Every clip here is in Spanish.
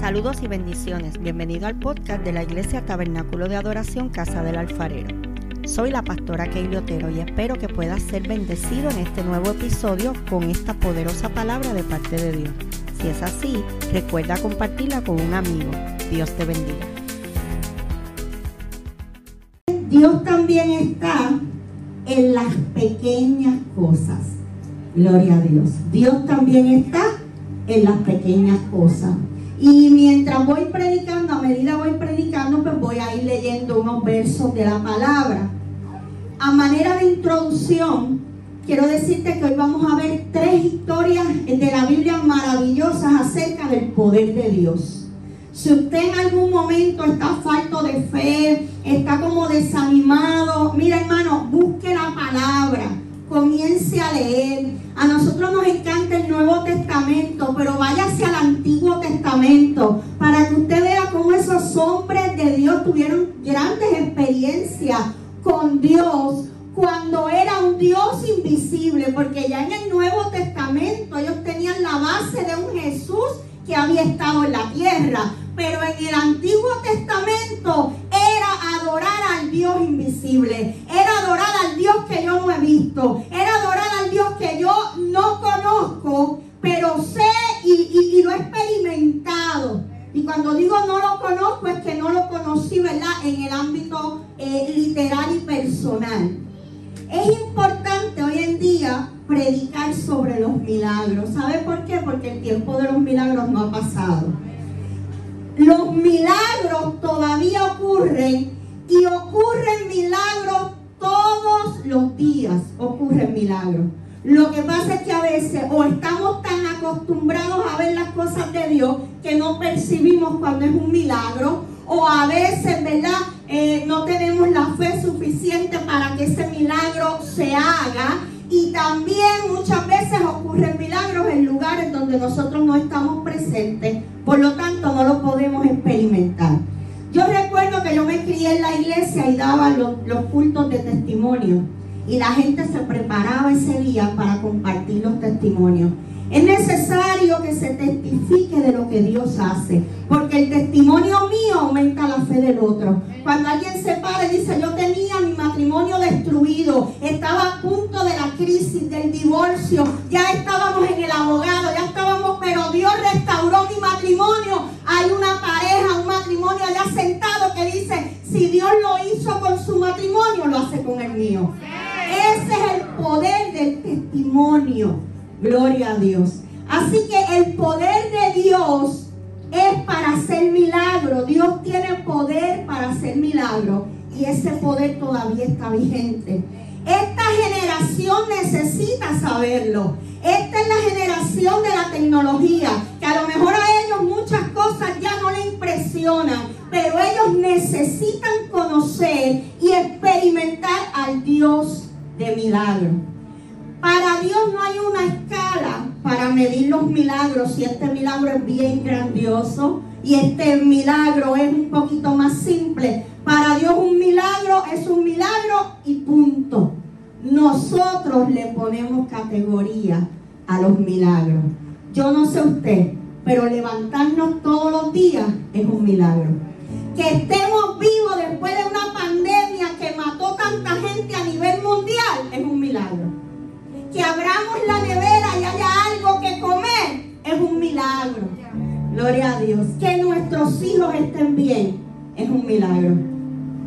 Saludos y bendiciones. Bienvenido al podcast de la Iglesia Tabernáculo de Adoración Casa del Alfarero. Soy la pastora Keili Otero y espero que puedas ser bendecido en este nuevo episodio con esta poderosa palabra de parte de Dios. Si es así, recuerda compartirla con un amigo. Dios te bendiga. Dios también está en las pequeñas cosas. Gloria a Dios. Dios también está en las pequeñas cosas. Y mientras voy predicando, a medida voy predicando, pues voy a ir leyendo unos versos de la palabra. A manera de introducción, quiero decirte que hoy vamos a ver tres historias de la Biblia maravillosas acerca del poder de Dios. Si usted en algún momento está falto de fe, está como desanimado, mira hermano, busque la palabra comience a leer. A nosotros nos encanta el Nuevo Testamento, pero váyase al Antiguo Testamento para que usted vea cómo esos hombres de Dios tuvieron grandes experiencias con Dios cuando era un Dios invisible, porque ya en el Nuevo Testamento ellos tenían la base de un Jesús que había estado en la tierra, pero en el Antiguo Testamento era adorar al Dios invisible, adorar al Dios que yo no he visto, era adorar al Dios que yo no conozco, pero sé y, lo he experimentado. Y cuando digo no lo conozco es que no lo conocí, ¿verdad? En el ámbito eh, literal y personal. Es importante hoy en día predicar sobre los milagros. ¿Sabe por qué? Porque el tiempo de los milagros no ha pasado. Los milagros todavía ocurren y ocurren milagros todos los días. Ocurren milagros. Lo que pasa es que a veces o estamos tan acostumbrados a ver las cosas de Dios que no percibimos cuando es un milagro o a veces, ¿verdad? Eh, no tenemos la fe suficiente para que ese milagro se haga y también muchas veces ocurren milagros en lugares donde nosotros no estamos presentes, por lo tanto no lo podemos experimentar. Yo recuerdo que yo me crié en la iglesia y daba los, cultos de testimonio y la gente se preparaba ese día para compartir los testimonios. Es necesario que se testifique de lo que Dios hace, porque el testimonio mío aumenta la fe del otro. Cuando alguien se para y dice, yo tenía mi matrimonio destruido, estaba a punto de la crisis, del divorcio, ya estábamos en el abogado, ya estábamos, pero Dios restauró mi matrimonio. Hay una pareja, un matrimonio allá sentado que dice, si Dios lo hizo con su matrimonio, lo hace con el mío. Ese es el poder del Gloria a Dios. Así que el poder de Dios es para hacer milagro. Dios tiene poder para hacer milagro. Y ese poder todavía está vigente. Esta generación necesita saberlo. Esta es la generación de la tecnología, que a lo mejor a ellos muchas cosas ya no les impresionan, pero ellos necesitan conocer y experimentar al Dios de milagro. Para Dios no hay una escala para medir los milagros. Si este milagro es bien grandioso y este milagro es un poquito más simple. Para Dios un milagro es un milagro y punto. Nosotros le ponemos categoría a los milagros. Yo no sé usted, pero levantarnos todos los días es un milagro. Que estemos vivos después de una la nevera y haya algo que comer, es un milagro. Gloria a Dios. Que nuestros hijos estén bien, es un milagro.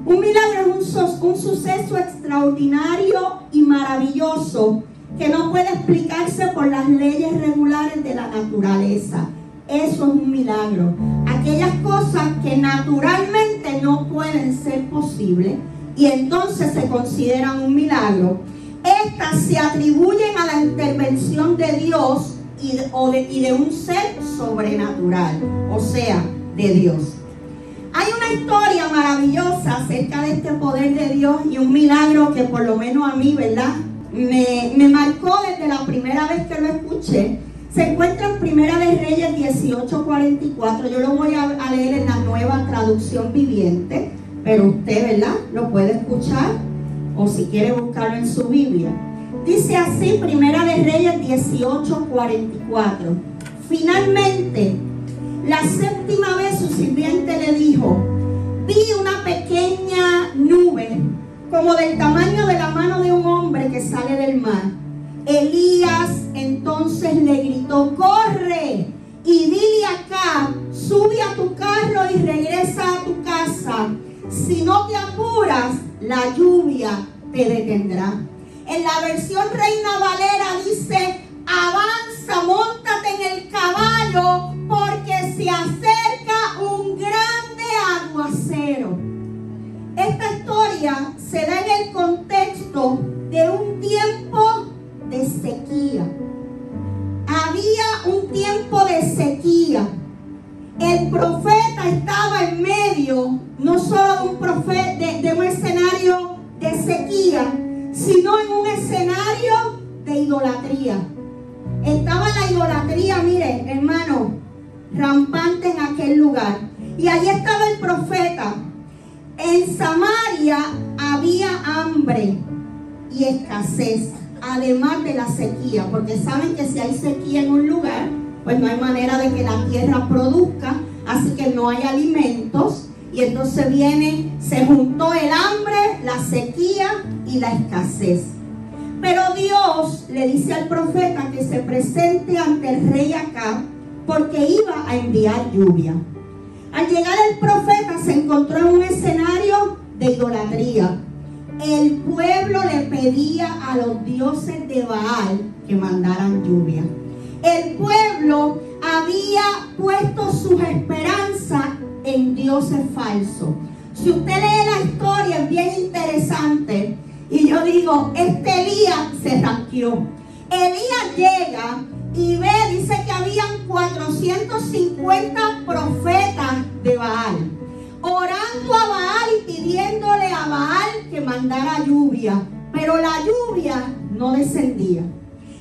Un milagro es un, un suceso extraordinario y maravilloso que no puede explicarse por las leyes regulares de la naturaleza. Eso es un milagro. Aquellas cosas que naturalmente no pueden ser posibles y entonces se consideran un milagro estas se atribuyen a la intervención de Dios y de, un ser sobrenatural, o sea, de Dios. Hay una historia maravillosa acerca de este poder de Dios y un milagro que por lo menos a mí, ¿verdad? Me, marcó desde la primera vez que lo escuché. Se encuentra en Primera de Reyes 18:44. Yo lo voy a leer en la nueva traducción viviente, pero usted, ¿verdad? Lo puede escuchar o si quiere buscarlo en su Biblia. Dice así, Primera de Reyes 18:44. Finalmente, La séptima vez su sirviente le dijo, vi una pequeña nube como del tamaño de la mano de un hombre que sale del mar. Versión Reina Valera así que no hay alimentos. Y entonces viene, se juntó el hambre, la sequía y la escasez. Pero Dios le dice al profeta que se presente ante el rey acá porque iba a enviar lluvia. Al llegar el profeta se encontró en un escenario de idolatría. El pueblo le pedía a los dioses de Baal que mandaran lluvia. El pueblo había puesto sus esperanzas en dioses falsos. Si usted lee la historia es bien interesante. Y yo digo, este Elías se ranqueó. Elías llega y ve, dice que habían 450 profetas de Baal. Orando a Baal y pidiéndole a Baal que mandara lluvia. Pero la lluvia no descendía.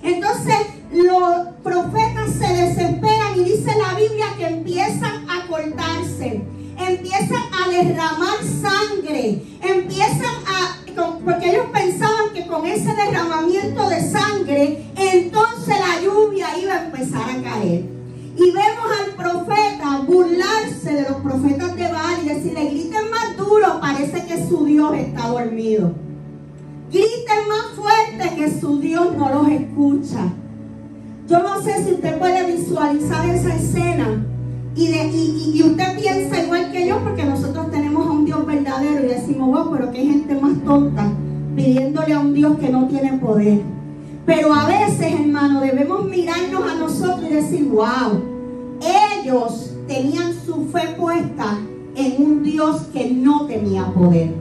Entonces los profetas se desesperan y dice la Biblia que empiezan a cortarse empiezan a derramar sangre, empiezan a, porque ellos pensaban que con ese derramamiento de sangre, entonces la lluvia iba a empezar a caer. Y vemos al profeta burlarse de los profetas de Baal y decirle, griten más duro, parece que su Dios está dormido. Griten más fuerte que su Dios no los escucha. Sé si usted puede visualizar esa escena y, usted piensa igual que yo porque nosotros tenemos a un Dios verdadero y decimos, wow, pero hay gente más tonta pidiéndole a un Dios que no tiene poder. Pero a veces, hermano, debemos mirarnos a nosotros y decir, wow, ellos tenían su fe puesta en un Dios que no tenía poder.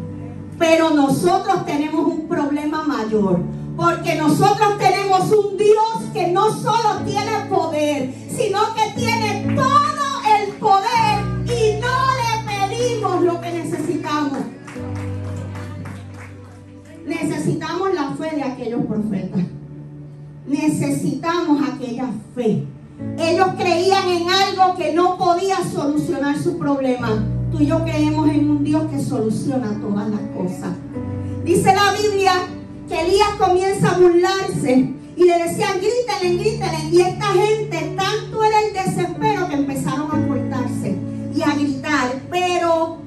Pero nosotros tenemos un problema mayor. Porque nosotros tenemos un Dios que no solo tiene poder, sino que tiene todo el poder y no le pedimos lo que necesitamos. Necesitamos la fe de aquellos profetas. Necesitamos aquella fe. Ellos creían en algo que no podía solucionar su problema. Tú y yo creemos en un Dios que soluciona todas las cosas. Dice la Biblia que Elías comienza a burlarse y le decían, grítale, grítale. Y esta gente, tanto era el desespero que empezaron a cortarse y a gritar. Pero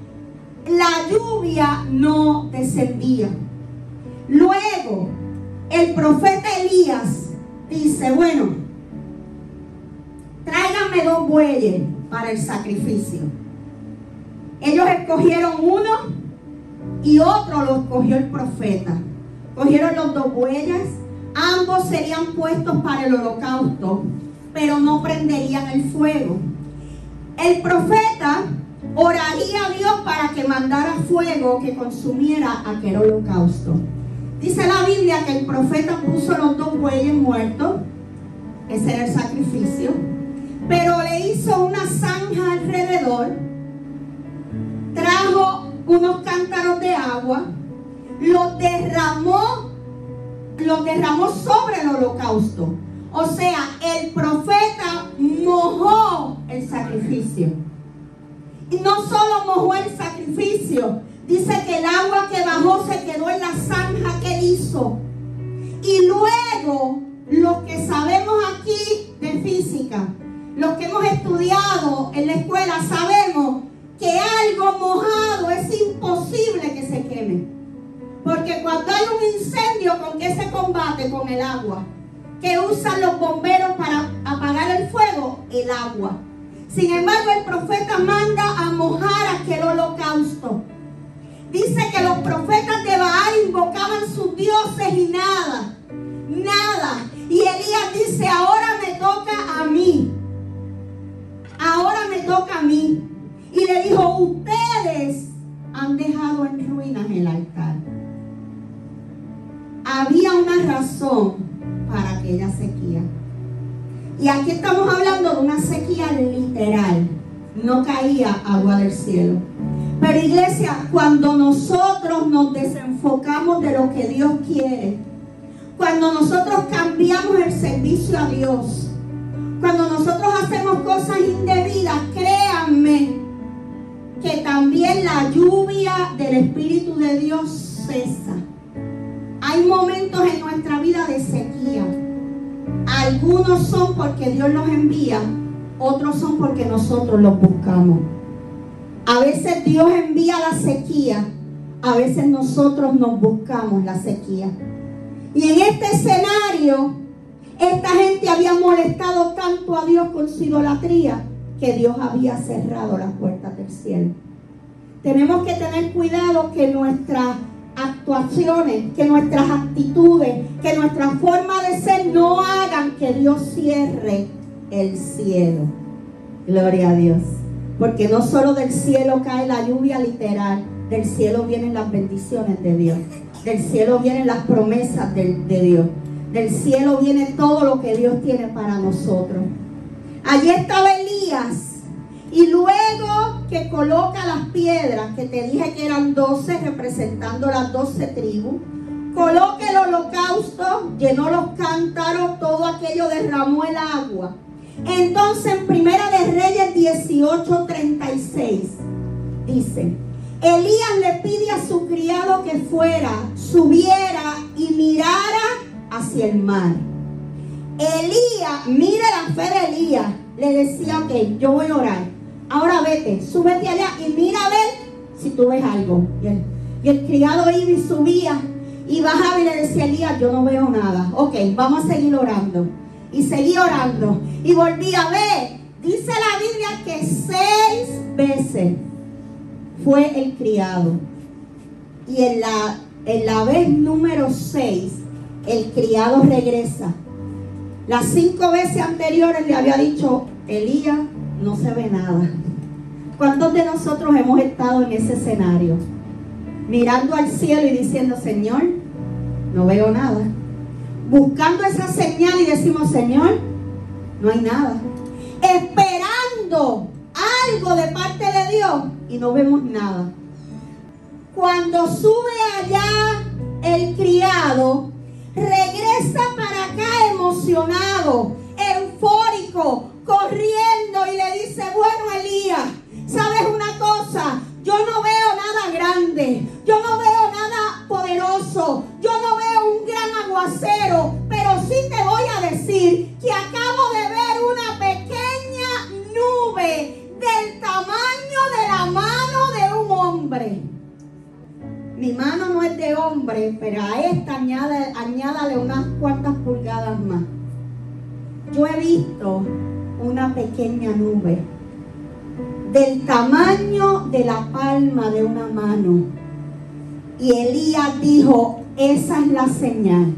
la lluvia no descendía. Luego, el profeta Elías dice, bueno, tráiganme dos bueyes para el sacrificio. Ellos escogieron uno y otro lo escogió el profeta. Cogieron los dos bueyes. Ambos serían puestos para el holocausto, pero no prenderían el fuego. El profeta oraría a Dios para que mandara fuego que consumiera aquel holocausto. Dice la Biblia que el profeta puso los dos bueyes muertos, ese era el sacrificio, pero le hizo una zanja alrededor, trajo unos cántaros de agua, los derramó lo derramó sobre el holocausto. O sea, el profeta mojó el sacrificio. Y no solo mojó el sacrificio, dice que el agua que bajó se quedó en la zanja que él hizo. Y luego, lo que sabemos aquí de física, los que hemos estudiado en la escuela sabemos Porque cuando hay un incendio, ¿con qué se combate? Con el agua. ¿Qué usan los bomberos para apagar el fuego? El agua. Sin embargo, el profeta manda a mojar aquel holocausto. Dice que los profetas de Baal invocaban sus dioses y nada, nada. Y Elías dice, ahora me toca a mí. Ahora me toca a mí. Y le dijo, ustedes han dejado en ruinas el altar. Había una razón para aquella sequía. Y aquí estamos hablando de una sequía literal. No caía agua del cielo. Pero iglesia, cuando nosotros nos desenfocamos de lo que Dios quiere, cuando nosotros cambiamos el servicio a Dios, cuando nosotros hacemos cosas indebidas, créanme que también la lluvia del Espíritu de Dios cesa. Hay momentos en nuestra vida de sequía. Algunos son porque Dios los envía, otros son porque nosotros los buscamos. A veces Dios envía la sequía, a veces nosotros nos buscamos la sequía. Y en este escenario, esta gente había molestado tanto a Dios con su idolatría que Dios había cerrado las puertas del cielo. Tenemos que tener cuidado que nuestras actuaciones, que nuestras actitudes, que nuestra forma de ser no hagan que Dios cierre el cielo. Gloria a Dios. Porque no solo del cielo cae la lluvia literal, del cielo vienen las bendiciones de Dios. Del cielo vienen las promesas de, de Dios. Del cielo viene todo lo que Dios tiene para nosotros. Allí estaba Elías. Y luego que coloca las piedras, que te dije que eran 12 representando las 12 tribus, coloca el holocausto, llenó los cántaros, todo aquello derramó el agua. Entonces en Primera de Reyes 18:36 dice, Elías le pide a su criado que fuera, subiera y mirara hacia el mar. Elías, mire la fe de Elías, le decía, ok, yo voy a orar. Ahora vete, súbete allá y mira a ver si tú ves algo. Y el, y el criado iba y subía y bajaba y le decía a Elías, yo no veo nada. Ok, vamos a seguir orando. Y seguí orando. Y volví a ver. Dice la Biblia que seis veces fue el criado. Y en la, en la vez número seis, el criado regresa. Las cinco veces anteriores le había dicho, Elías, no se ve nada. ¿Cuántos de nosotros hemos estado en ese escenario? Mirando al cielo y diciendo, Señor, no veo nada. Buscando esa señal y decimos, Señor, no hay nada. Esperando algo de parte de Dios y no vemos nada. Cuando sube allá el criado, regresa para acá emocionado, eufórico, corriendo y le dice, bueno Elías, ¿sabes una cosa? Yo no veo nada grande, yo no veo nada poderoso, yo no veo un gran aguacero, pero sí te voy a decir que acabo de ver una pequeña nube del tamaño de la mano de un hombre. Mi mano no es de hombre, pero a esta añade, añádale unas cuantas pulgadas más. Yo he visto una pequeña nube del tamaño de la palma de una mano. Y Elías dijo, esa es la señal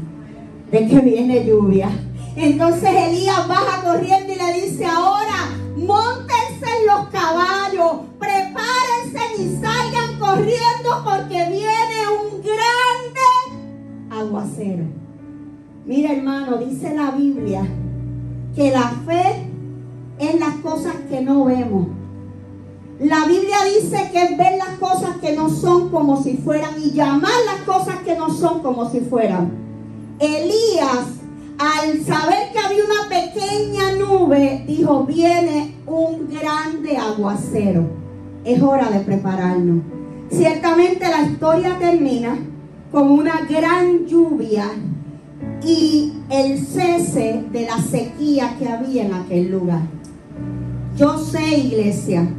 de que viene lluvia. Entonces Elías baja corriendo y le dice, ahora montense en los caballos, prepárense y salgan corriendo porque viene un grande aguacero. Mira hermano, dice la Biblia que la fe es las cosas que no vemos. La Biblia dice que es ver las cosas que no son como si fueran y llamar las cosas que no son como si fueran. Elías, al saber que había una pequeña nube, dijo, viene un grande aguacero. Es hora de prepararnos. Ciertamente la historia termina con una gran lluvia y el cese de la sequía que había en aquel lugar. Yo sé, iglesia,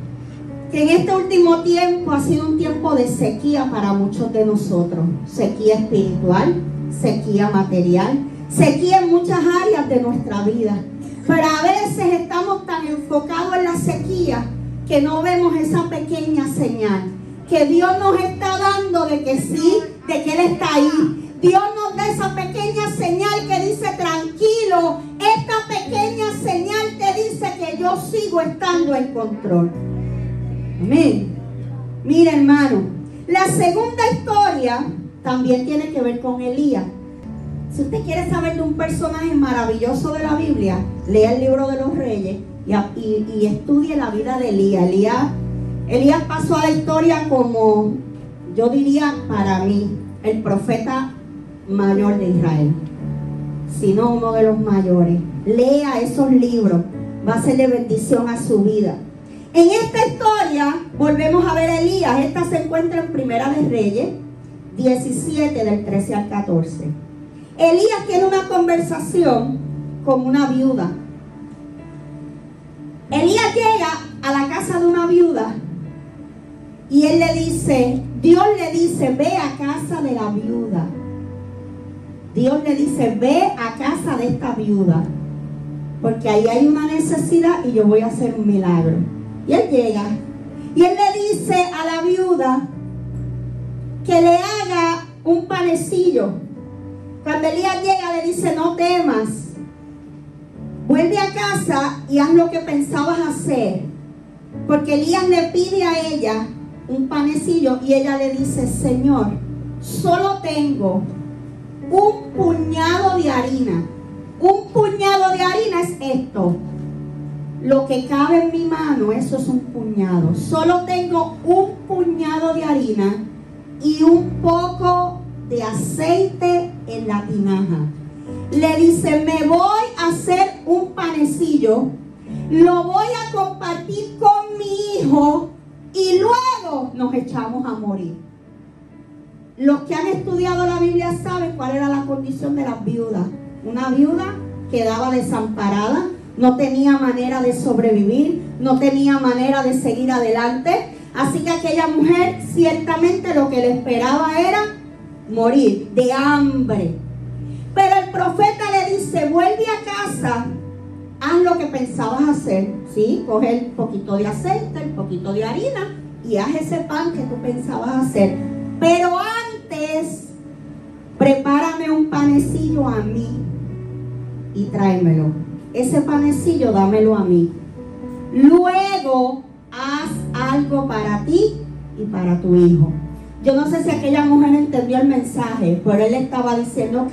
que en este último tiempo ha sido un tiempo de sequía para muchos de nosotros. Sequía espiritual, sequía material, sequía en muchas áreas de nuestra vida. Pero a veces estamos tan enfocados en la sequía que no vemos esa pequeña señal que Dios nos está dando de que sí, de que Él está ahí. Dios nos da esa pequeña señal que dice tranquilo, esta pequeña señal te dice que yo sigo estando en control. Amén. Mira hermano, la segunda historia también tiene que ver con Elías. Si usted quiere saber de un personaje maravilloso de la Biblia, lea el libro de los reyes y, estudie la vida de Elías. Elías. Elías pasó a la historia como, yo diría para mí, el profeta mayor de Israel, sino uno de los mayores. Lea esos libros, va a ser bendición a su vida. En esta historia volvemos a ver a Elías. Esta se encuentra en Primera de Reyes 17 del 13 al 14. Elías tiene una conversación con una viuda. Elías llega a la casa de una viuda y él le dice, Dios le dice, ve a casa de la viuda. Dios le dice, ve a casa de esta viuda, porque ahí hay una necesidad y yo voy a hacer un milagro. Y él llega y él le dice a la viuda que le haga un panecillo. Cuando Elías llega le dice, no temas, vuelve a casa y haz lo que pensabas hacer. Porque Elías le pide a ella un panecillo y ella le dice, Señor, solo tengo un puñado de harina. Un puñado de harina es esto. Lo que cabe en mi mano, eso es un puñado. Solo tengo un puñado de harina y un poco de aceite en la tinaja. Le dice, me voy a hacer un panecillo, lo voy a compartir con mi hijo y luego nos echamos a morir. Los que han estudiado la Biblia saben cuál era la condición de las viudas. Una viuda quedaba desamparada, no tenía manera de sobrevivir, no tenía manera de seguir adelante. Así que aquella mujer ciertamente lo que le esperaba era morir de hambre. Pero el profeta le dice, vuelve a casa, haz lo que pensabas hacer, ¿sí? Coge el poquito de aceite, el poquito de harina y haz ese pan que tú pensabas hacer. Pero antes, prepárame un panecillo a mí y tráemelo. Ese panecillo dámelo a mí. Luego, haz algo para ti y para tu hijo. Yo no sé si aquella mujer entendió el mensaje, pero él estaba diciendo, ok,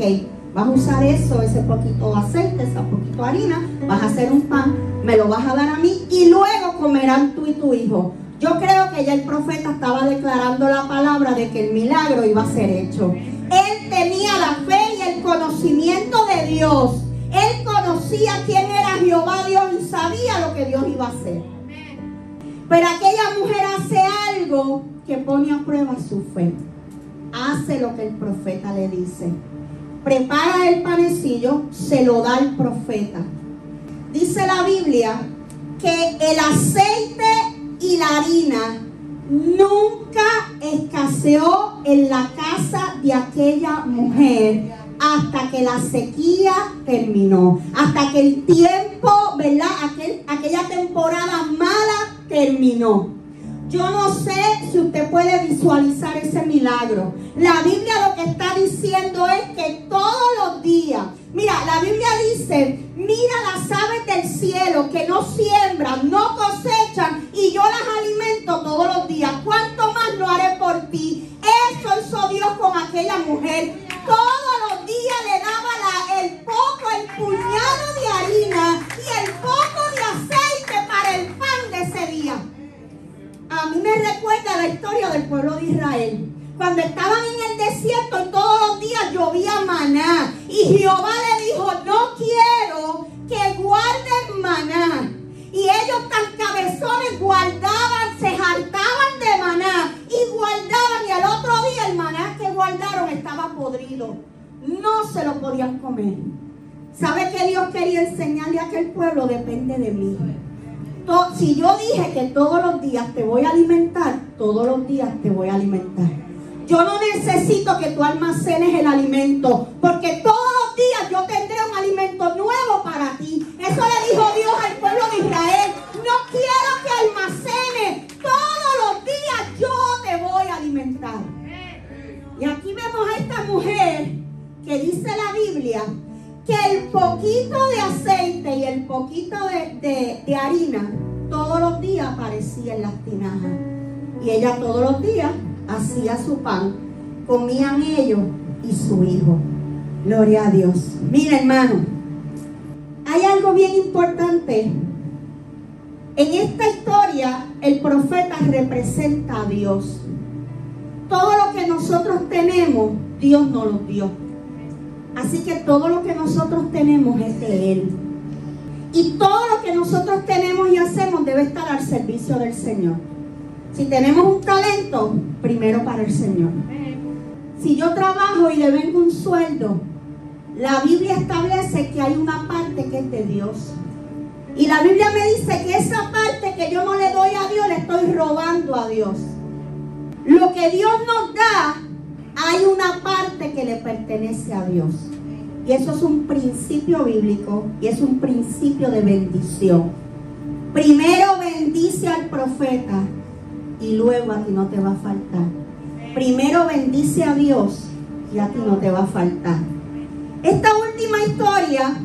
vas a usar eso, ese poquito de aceite, ese poquito de harina, vas a hacer un pan, me lo vas a dar a mí y luego comerán tú y tu hijo. Yo creo que ya el profeta estaba declarando la palabra de que el milagro iba a ser hecho. Él tenía la fe y el conocimiento de Dios. Él conocía quién era Jehová Dios y sabía lo que Dios iba a hacer. Pero aquella mujer hace algo que pone a prueba su fe. Hace lo que el profeta le dice. Prepara el panecillo, se lo da el profeta. Dice la Biblia que el aceite y la harina nunca escaseó en la casa de aquella mujer hasta que la sequía terminó, hasta que el tiempo, ¿verdad? aquella temporada mala terminó. Yo no sé si usted puede visualizar ese milagro. La Biblia lo que está diciendo es que todos los días, mira, la Biblia dice, mira las aves del cielo que no siembran, no cosechan y yo las alimento todos los días. ¿Cuánto más lo haré por ti? Eso hizo Dios con aquella mujer. Todos los días le daba el poco, el puñado de harina y el poco de aceite para el pan de ese día a mí me recuerda la historia del pueblo de Israel. Cuando estaban en el desierto todos los días llovía maná. Y Jehová le dijo, no quiero que guarden maná. Y ellos tan cabezones guardaban, se hartaban de maná y guardaban. Y al otro día el maná que guardaron estaba podrido. No se lo podían comer. ¿Sabe que Dios quería enseñarle a aquel pueblo? Depende de mí si yo dije que todos los días te voy a alimentar, todos los días te voy a alimentar. Yo no necesito que tú almacenes el alimento, porque todos los días yo tendré un alimento nuevo para ti. Eso le dijo Dios al pueblo de Israel. No quiero que almacene. Todos los días yo te voy a alimentar. Y aquí vemos a esta mujer que dice la Biblia que el poquito de aceite y el poquito de, de harina todos los días aparecía en las tinajas. Y ella todos los días hacía su pan, comían ellos y su hijo. Gloria a Dios. Mira hermano, hay algo bien importante. En esta historia el profeta representa a Dios. Todo lo que nosotros tenemos, Dios nos lo dio. Así que todo lo que nosotros tenemos es de Él. Y todo lo que nosotros tenemos y hacemos debe estar al servicio del Señor. Si tenemos un talento, primero para el Señor. Si yo trabajo y le vengo un sueldo, la Biblia establece que hay una parte que es de Dios. Y la Biblia me dice que esa parte que yo no le doy a Dios, le estoy robando a Dios. Lo que Dios nos da, hay una parte que le pertenece a Dios. Y eso es un principio bíblico y es un principio de bendición. Primero bendice al profeta y luego a ti no te va a faltar. Primero bendice a Dios y a ti no te va a faltar. Esta última historia,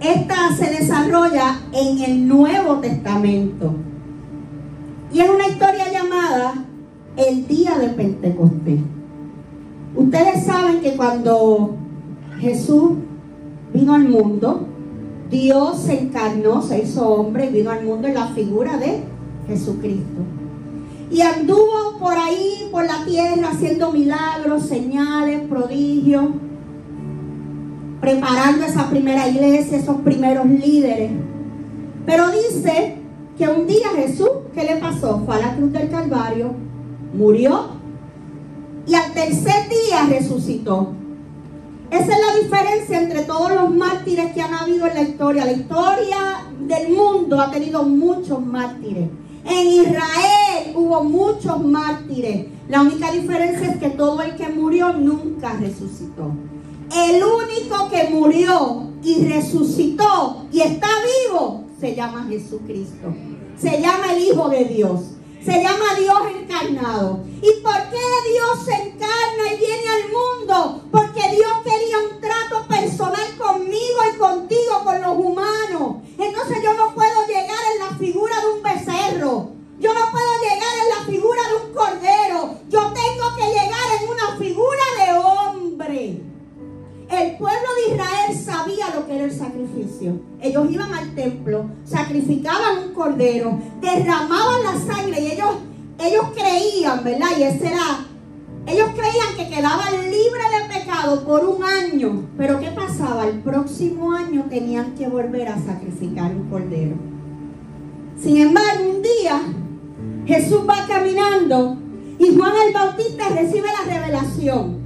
esta se desarrolla en el Nuevo Testamento. Y es una historia llamada el día de Pentecostés. Ustedes saben que cuando Jesús vino al mundo, Dios se encarnó, se hizo hombre y vino al mundo en la figura de Jesucristo. Y anduvo por ahí, por la tierra, haciendo milagros, señales, prodigios, preparando esa primera iglesia, esos primeros líderes. Pero dice que un día Jesús, ¿qué le pasó? Fue a la cruz del Calvario, murió y al tercer día resucitó. Esa es la diferencia entre todos los mártires que han habido en la historia. La historia del mundo ha tenido muchos mártires. En Israel hubo muchos mártires. La única diferencia es que todo el que murió nunca resucitó. El único que murió y resucitó y está vivo se llama Jesucristo. Se llama el Hijo de Dios. Se llama Dios encarnado. ¿Y por qué Dios se encarna y viene al mundo? Porque Dios quería un trato personal conmigo y contigo, con los humanos. Entonces yo no puedo llegar en la figura de un. Yo no puedo llegar en la figura de un cordero. Yo tengo que llegar en una figura de hombre. El pueblo de Israel sabía lo que era el sacrificio. Ellos iban al templo, sacrificaban un cordero, derramaban la sangre y ellos, ellos creían, ¿verdad? Y ese era, ellos creían que quedaban libres de pecado por un año. Pero ¿qué pasaba? El próximo año tenían que volver a sacrificar un cordero. Sin embargo, un día Jesús va caminando y Juan el Bautista recibe la revelación.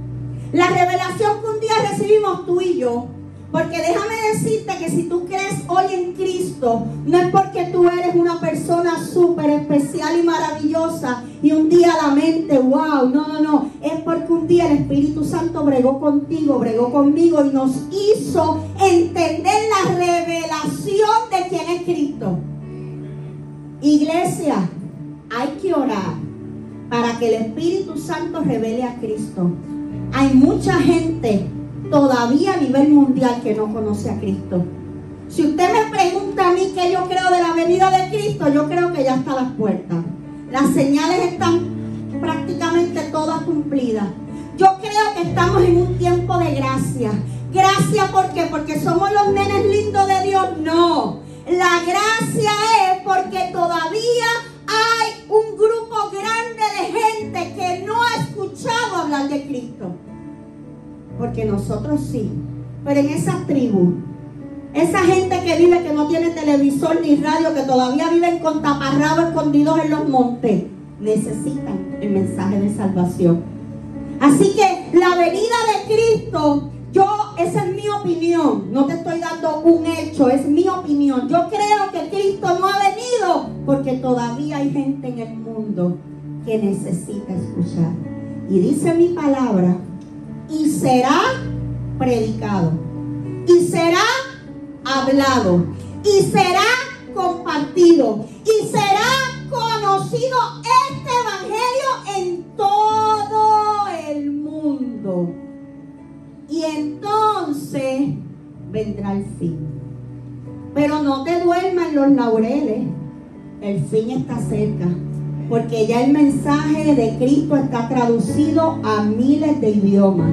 La revelación que un día recibimos tú y yo. Porque déjame decirte que si tú crees hoy en Cristo, no es porque tú eres una persona súper especial y maravillosa y un día la mente, wow, no, no, no. Es porque un día el Espíritu Santo bregó contigo, bregó conmigo y nos hizo entender la revelación de quién es Cristo. Iglesia, hay que orar para que el Espíritu Santo revele a Cristo. Hay mucha gente todavía a nivel mundial que no conoce a Cristo. Si usted me pregunta a mí qué yo creo de la venida de Cristo, yo creo que ya está a las puertas. Las señales están prácticamente todas cumplidas. Yo creo que estamos en un tiempo de gracia. Gracia, ¿por qué? Porque somos los nenes lindos de Dios. No. La gracia es porque todavía hay un grupo grande de gente que no ha escuchado hablar de Cristo. Porque nosotros sí. Pero en esa tribu, esa gente que vive que no tiene televisor ni radio, que todavía viven con taparrabos escondidos en los montes, necesitan el mensaje de salvación. Así que la venida de Cristo yo, esa es mi opinión, no te estoy dando un hecho, es mi opinión. Yo creo que Cristo no ha venido porque todavía hay gente en el mundo que necesita escuchar. Y dice mi palabra, y será predicado, y será hablado, y será compartido, y será conocido vendrá el fin. Pero no te duermas los laureles. El fin está cerca. Porque ya el mensaje de Cristo está traducido a miles de idiomas.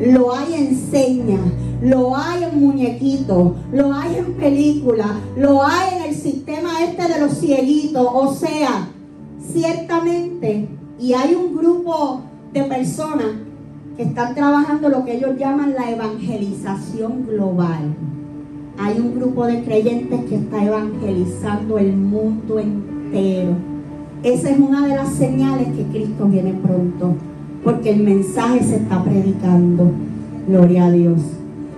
Lo hay en señas, lo hay en muñequitos, lo hay en películas, lo hay en el sistema este de los cieguitos. O sea, ciertamente, y hay un grupo de personas que están trabajando lo que ellos llaman la evangelización global. Hay un grupo de creyentes que está evangelizando el mundo entero. Esa es una de las señales que Cristo viene pronto, porque el mensaje se está predicando. Gloria a Dios.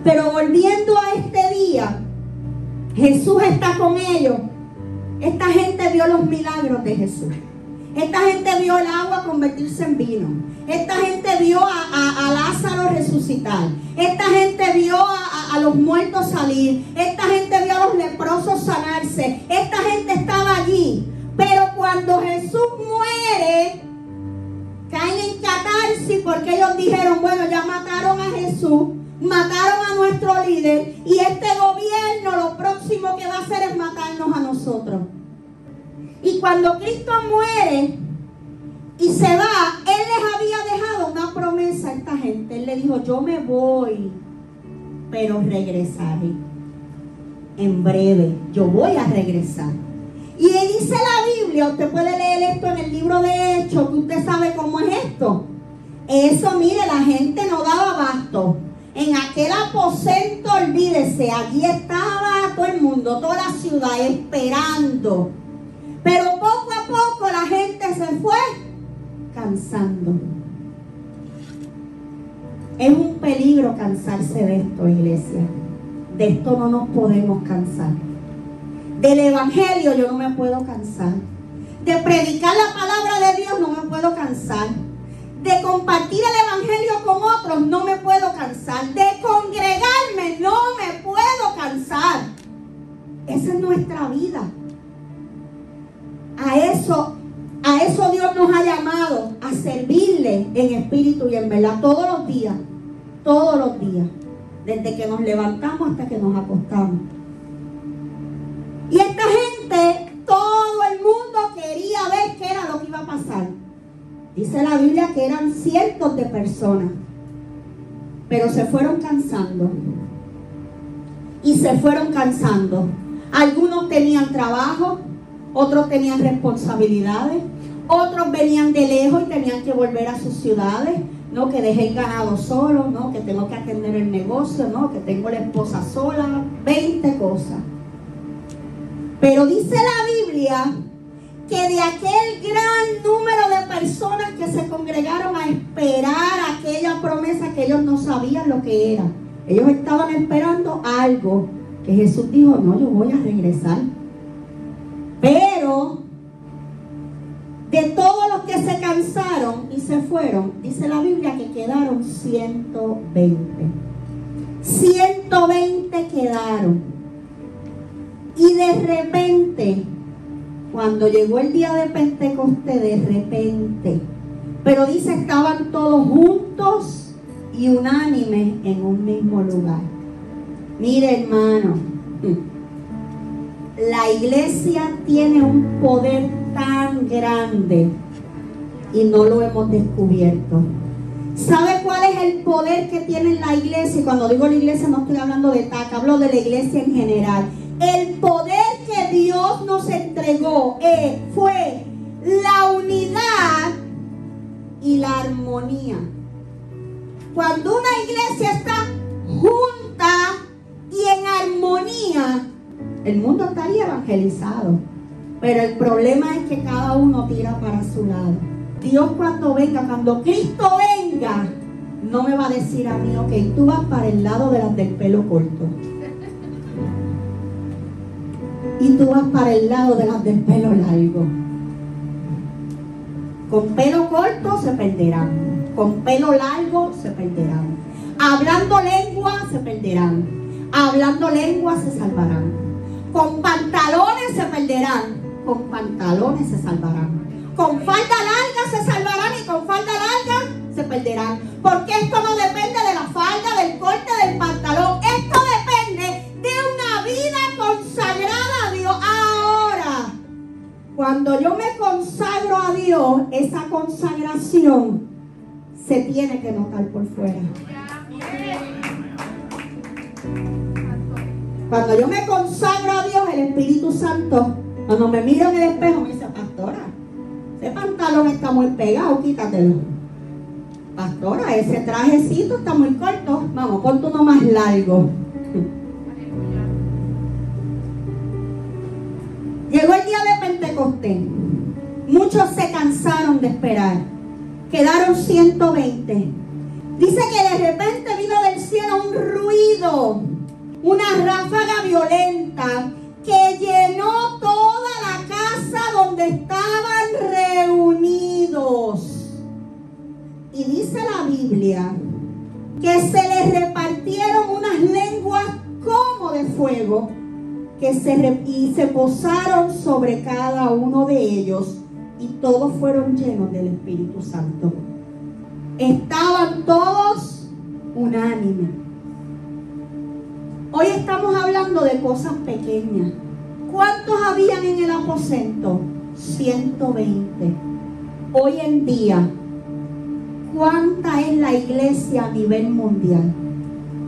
Pero volviendo a este día, Jesús está con ellos. Esta gente vio los milagros de Jesús. Esta gente vio el agua convertirse en vino. Esta gente vio a, Lázaro resucitar. Esta gente vio a, a, los muertos salir. Esta gente vio a los leprosos sanarse. Esta gente estaba allí. Pero cuando Jesús muere, caen en catarsis porque ellos dijeron, bueno, ya mataron a Jesús, mataron a nuestro líder y este gobierno lo próximo que va a hacer es matarnos a nosotros. Y cuando Cristo muere y se va, Él les había dejado una promesa a esta gente. Él le dijo, yo me voy, pero regresaré. En breve, yo voy a regresar. Y él dice la Biblia, usted puede leer esto en el libro de Hechos, que usted sabe cómo es esto. Eso, mire, la gente no daba abasto. En aquel aposento, olvídese, allí estaba todo el mundo, toda la ciudad esperando pero poco a poco la gente se fue cansando. Es un peligro cansarse de esto, iglesia. De esto no nos podemos cansar. Del Evangelio yo no me puedo cansar. De predicar la palabra de Dios no me puedo cansar. De compartir el Evangelio con otros no me y en verdad, todos los días, todos los días, desde que nos levantamos hasta que nos acostamos. Y esta gente, todo el mundo quería ver qué era lo que iba a pasar. Dice la Biblia que eran cientos de personas, pero se fueron cansando. Y se fueron cansando. Algunos tenían trabajo, otros tenían responsabilidades, otros venían de lejos y tenían que volver a sus ciudades, no que dejé el ganado solo, no que tengo que atender el negocio, no que tengo la esposa sola, 20 cosas. Pero dice la Biblia que de aquel gran número de personas que se congregaron a esperar aquella promesa que ellos no sabían lo que era. Ellos estaban esperando algo que Jesús dijo, no, yo voy a regresar. Pero de todos los que se cansaron y se fueron, dice la Biblia que quedaron 120. 120 quedaron. Y de repente, cuando llegó el día de Pentecostés, de repente, pero dice estaban todos juntos y unánimes en un mismo lugar. Mire hermano, la iglesia tiene un poder tan grande y no lo hemos descubierto. ¿Sabe cuál es el poder que tiene la iglesia? Y cuando digo la iglesia no estoy hablando de TAC, hablo de la iglesia en general. El poder que Dios nos entregó eh, fue la unidad y la armonía. Cuando una iglesia está junta y en armonía, el mundo estaría evangelizado. Pero el problema es que cada uno tira para su lado. Dios cuando venga, cuando Cristo venga, no me va a decir a mí, ok, tú vas para el lado de las del pelo corto. y tú vas para el lado de las del pelo largo. Con pelo corto se perderán, con pelo largo se perderán. Hablando lengua se perderán, hablando lengua se salvarán. Con pantalones se perderán, con pantalones se salvarán. Con falda larga se salvarán y con falda larga se perderán. Porque esto no depende de la falda, del corte, del pantalón. Esto depende de una vida consagrada a Dios. Ahora, cuando yo me consagro a Dios, esa consagración se tiene que notar por fuera. Cuando yo me consagro a Dios, el Espíritu Santo, cuando me miro en el espejo, me dice, pastora, ese pantalón está muy pegado, quítatelo. Pastora, ese trajecito está muy corto, vamos, ponte uno más largo. Llegó el día de Pentecostés. Muchos se cansaron de esperar. Quedaron 120. Dice que de repente vino del cielo un ruido, una ráfaga violenta que llenó toda la casa donde estaban reunidos. Y dice la Biblia que se les repartieron unas lenguas como de fuego que se, y se posaron sobre cada uno de ellos y todos fueron llenos del Espíritu Santo. Estaban todos unánimes. Hoy estamos hablando de cosas pequeñas. ¿Cuántos habían en el aposento? 120. Hoy en día, ¿cuánta es la iglesia a nivel mundial?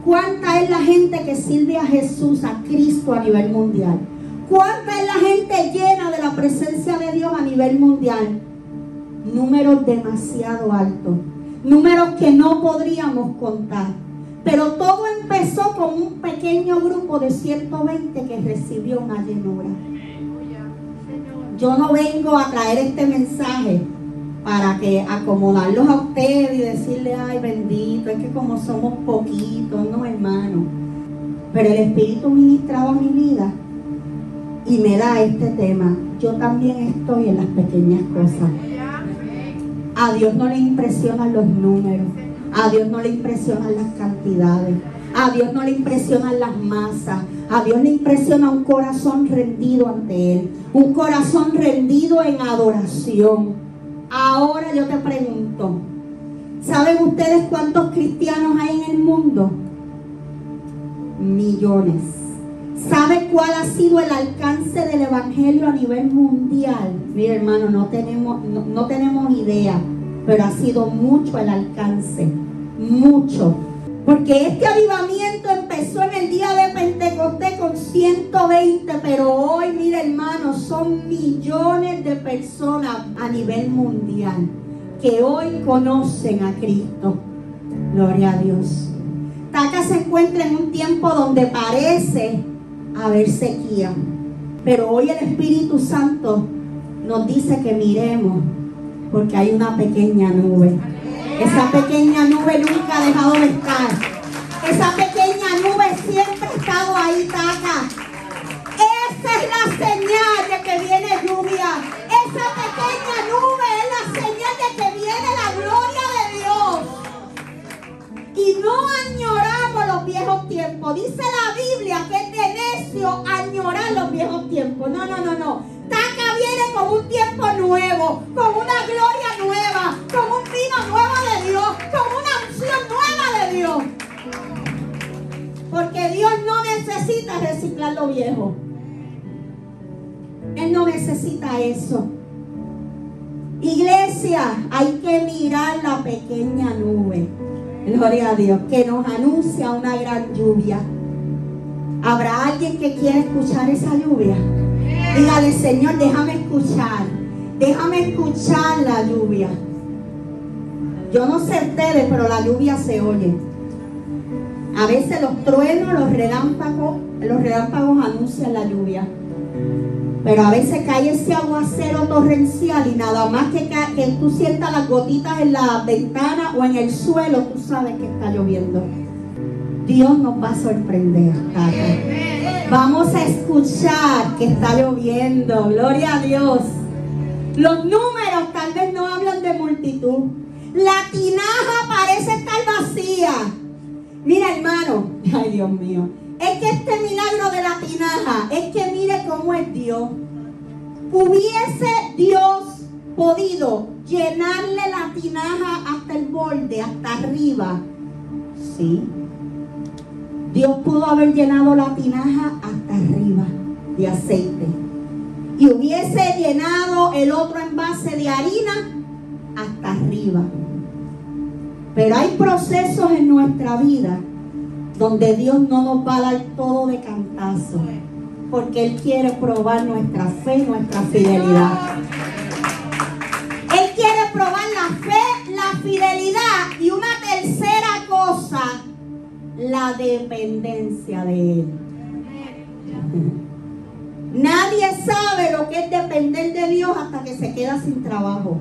¿Cuánta es la gente que sirve a Jesús, a Cristo a nivel mundial? ¿Cuánta es la gente llena de la presencia de Dios a nivel mundial? Números demasiado altos. Números que no podríamos contar. Pero todo empezó con un pequeño grupo de 120 que recibió una llenura. Yo no vengo a traer este mensaje para que acomodarlos a ustedes y decirle, ay bendito, es que como somos poquitos, no hermano. Pero el Espíritu ministraba mi vida y me da este tema. Yo también estoy en las pequeñas cosas. A Dios no le impresionan los números. A Dios no le impresionan las cantidades. A Dios no le impresionan las masas. A Dios le impresiona un corazón rendido ante Él. Un corazón rendido en adoración Ahora yo te pregunto, ¿saben ustedes cuántos cristianos hay en el mundo? Millones. ¿Sabe cuál ha sido el alcance del Evangelio a nivel mundial? Mira hermano, no tenemos, no tenemos idea, pero ha sido mucho el alcance, mucho. Porque este avivamiento empezó en el día de Pentecostés con 120, pero hoy, mira hermano, son millones de personas a nivel mundial que hoy conocen a Cristo. Gloria a Dios. Taca se encuentra en un tiempo donde parece haber sequía, pero hoy el Espíritu Santo nos dice que miremos porque hay una pequeña nube esa pequeña nube nunca ha dejado de estar. Esa pequeña nube siempre ha estado ahí, taca. Esa es la señal de que viene lluvia. Esa pequeña nube es la señal de que viene la gloria de Dios. Y no añoramos los viejos tiempos. Dice la Biblia que es de necio añorar los viejos tiempos. No, no, no, no. Taca viene con un tiempo nuevo, con una gloria reciclar lo viejo. Él no necesita eso. Iglesia, hay que mirar la pequeña nube. Gloria a Dios, que nos anuncia una gran lluvia. ¿Habrá alguien que quiera escuchar esa lluvia? Dígale, Señor, déjame escuchar. Déjame escuchar la lluvia. Yo no sé ustedes, pero la lluvia se oye. A veces los truenos, los relámpagos, los relámpagos anuncian la lluvia. Pero a veces cae ese aguacero torrencial y nada más que, que tú sientas las gotitas en la ventana o en el suelo, tú sabes que está lloviendo. Dios nos va a sorprender. Vamos a escuchar que está lloviendo. Gloria a Dios. Los números tal vez no hablan de multitud. La tinaja parece estar vacía. Mira, hermano. Ay, Dios mío. Es que este milagro de la tinaja, es que mire cómo es Dios. Hubiese Dios podido llenarle la tinaja hasta el borde, hasta arriba. Sí. Dios pudo haber llenado la tinaja hasta arriba de aceite. Y hubiese llenado el otro envase de harina hasta arriba. Pero hay procesos en nuestra vida donde Dios no nos va a dar todo de cantazo, porque Él quiere probar nuestra fe, nuestra fidelidad. Él quiere probar la fe, la fidelidad y una tercera cosa, la dependencia de Él. Nadie sabe lo que es depender de Dios hasta que se queda sin trabajo.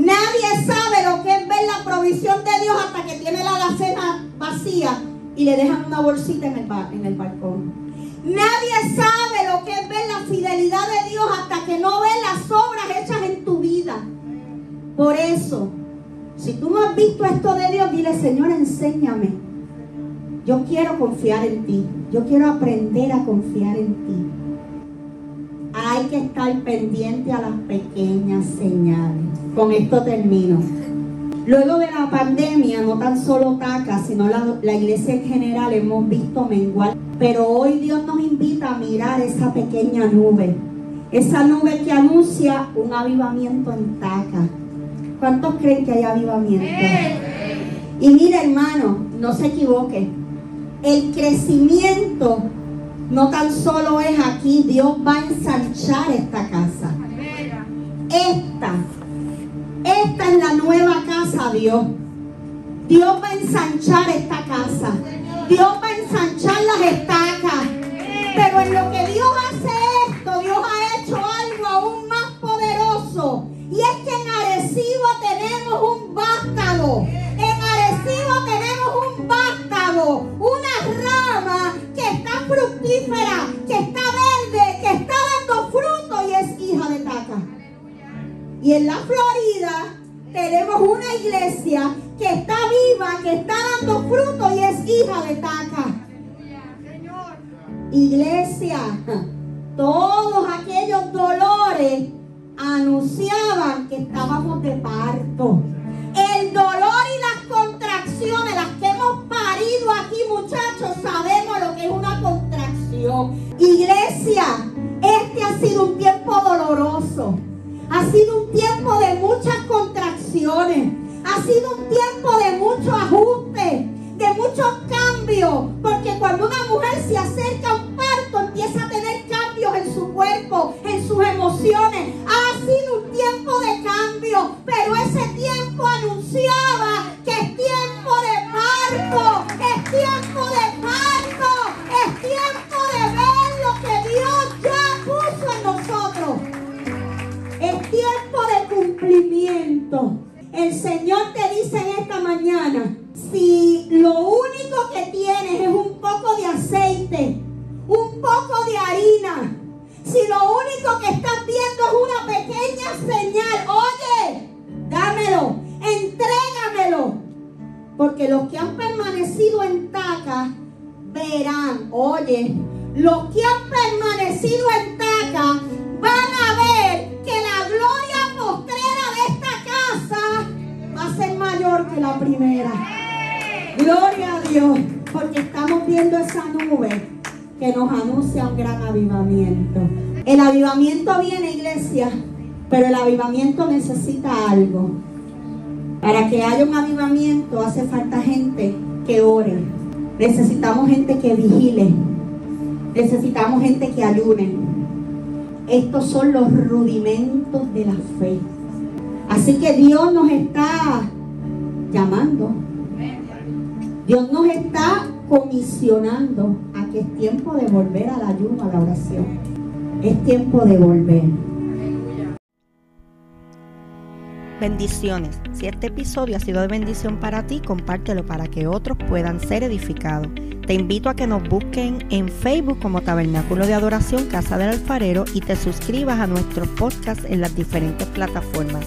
Nadie sabe lo que es ver la provisión de Dios hasta que tiene la alacena vacía y le dejan una bolsita en el, en el balcón. Nadie sabe lo que es ver la fidelidad de Dios hasta que no ve las obras hechas en tu vida. Por eso, si tú no has visto esto de Dios, dile, Señor, enséñame. Yo quiero confiar en ti. Yo quiero aprender a confiar en ti. Hay que estar pendiente a las pequeñas señales. Con esto termino. Luego de la pandemia, no tan solo TACA, sino la, la, iglesia en general, hemos visto menguar. Pero hoy Dios nos invita a mirar esa pequeña nube. Esa nube que anuncia un avivamiento en TACA. ¿Cuántos creen que hay avivamiento? Y mira, hermano, no se equivoque. El crecimiento no tan solo es aquí, Dios va a ensanchar esta casa. Esta, esta es la nueva casa, Dios. Dios va a ensanchar esta casa. Dios va a ensanchar las estacas. Pero en lo que Dios hace esto, Dios ha hecho algo aún más poderoso. Y es que en Arecibo tenemos un vástago. Fructífera, que está verde, que está dando fruto y es hija de Taca. Y en la Florida tenemos una iglesia que está viva, que está dando fruto y es hija de Taca. Iglesia, todos aquellos dolores anunciaban que estábamos de parto. Iglesia, este ha sido un tiempo doloroso. Ha sido un tiempo de muchas contracciones. Ha sido un tiempo de mucho ajuste, de muchos cambios. Porque cuando una mujer se acerca a un parto, empieza a tener cambios en su cuerpo, en sus emociones. Señor te dice en esta mañana, si lo único que tienes es un poco de aceite, un poco de harina, si lo único que estás viendo es una pequeña señal, oye, dámelo, entrégamelo. Porque los que han permanecido en Taca verán, oye, los que han permanecido en Taca que la primera. Gloria a Dios, porque estamos viendo esa nube que nos anuncia un gran avivamiento. El avivamiento viene, iglesia, pero el avivamiento necesita algo. Para que haya un avivamiento hace falta gente que ore. Necesitamos gente que vigile. Necesitamos gente que ayune. Estos son los rudimentos de la fe. Así que Dios nos está llamando. Dios nos está comisionando a que es tiempo de volver al ayuno, a la oración. Es tiempo de volver. Bendiciones. Si este episodio ha sido de bendición para ti, compártelo para que otros puedan ser edificados. Te invito a que nos busquen en Facebook como Tabernáculo de Adoración Casa del Alfarero y te suscribas a nuestros podcasts en las diferentes plataformas.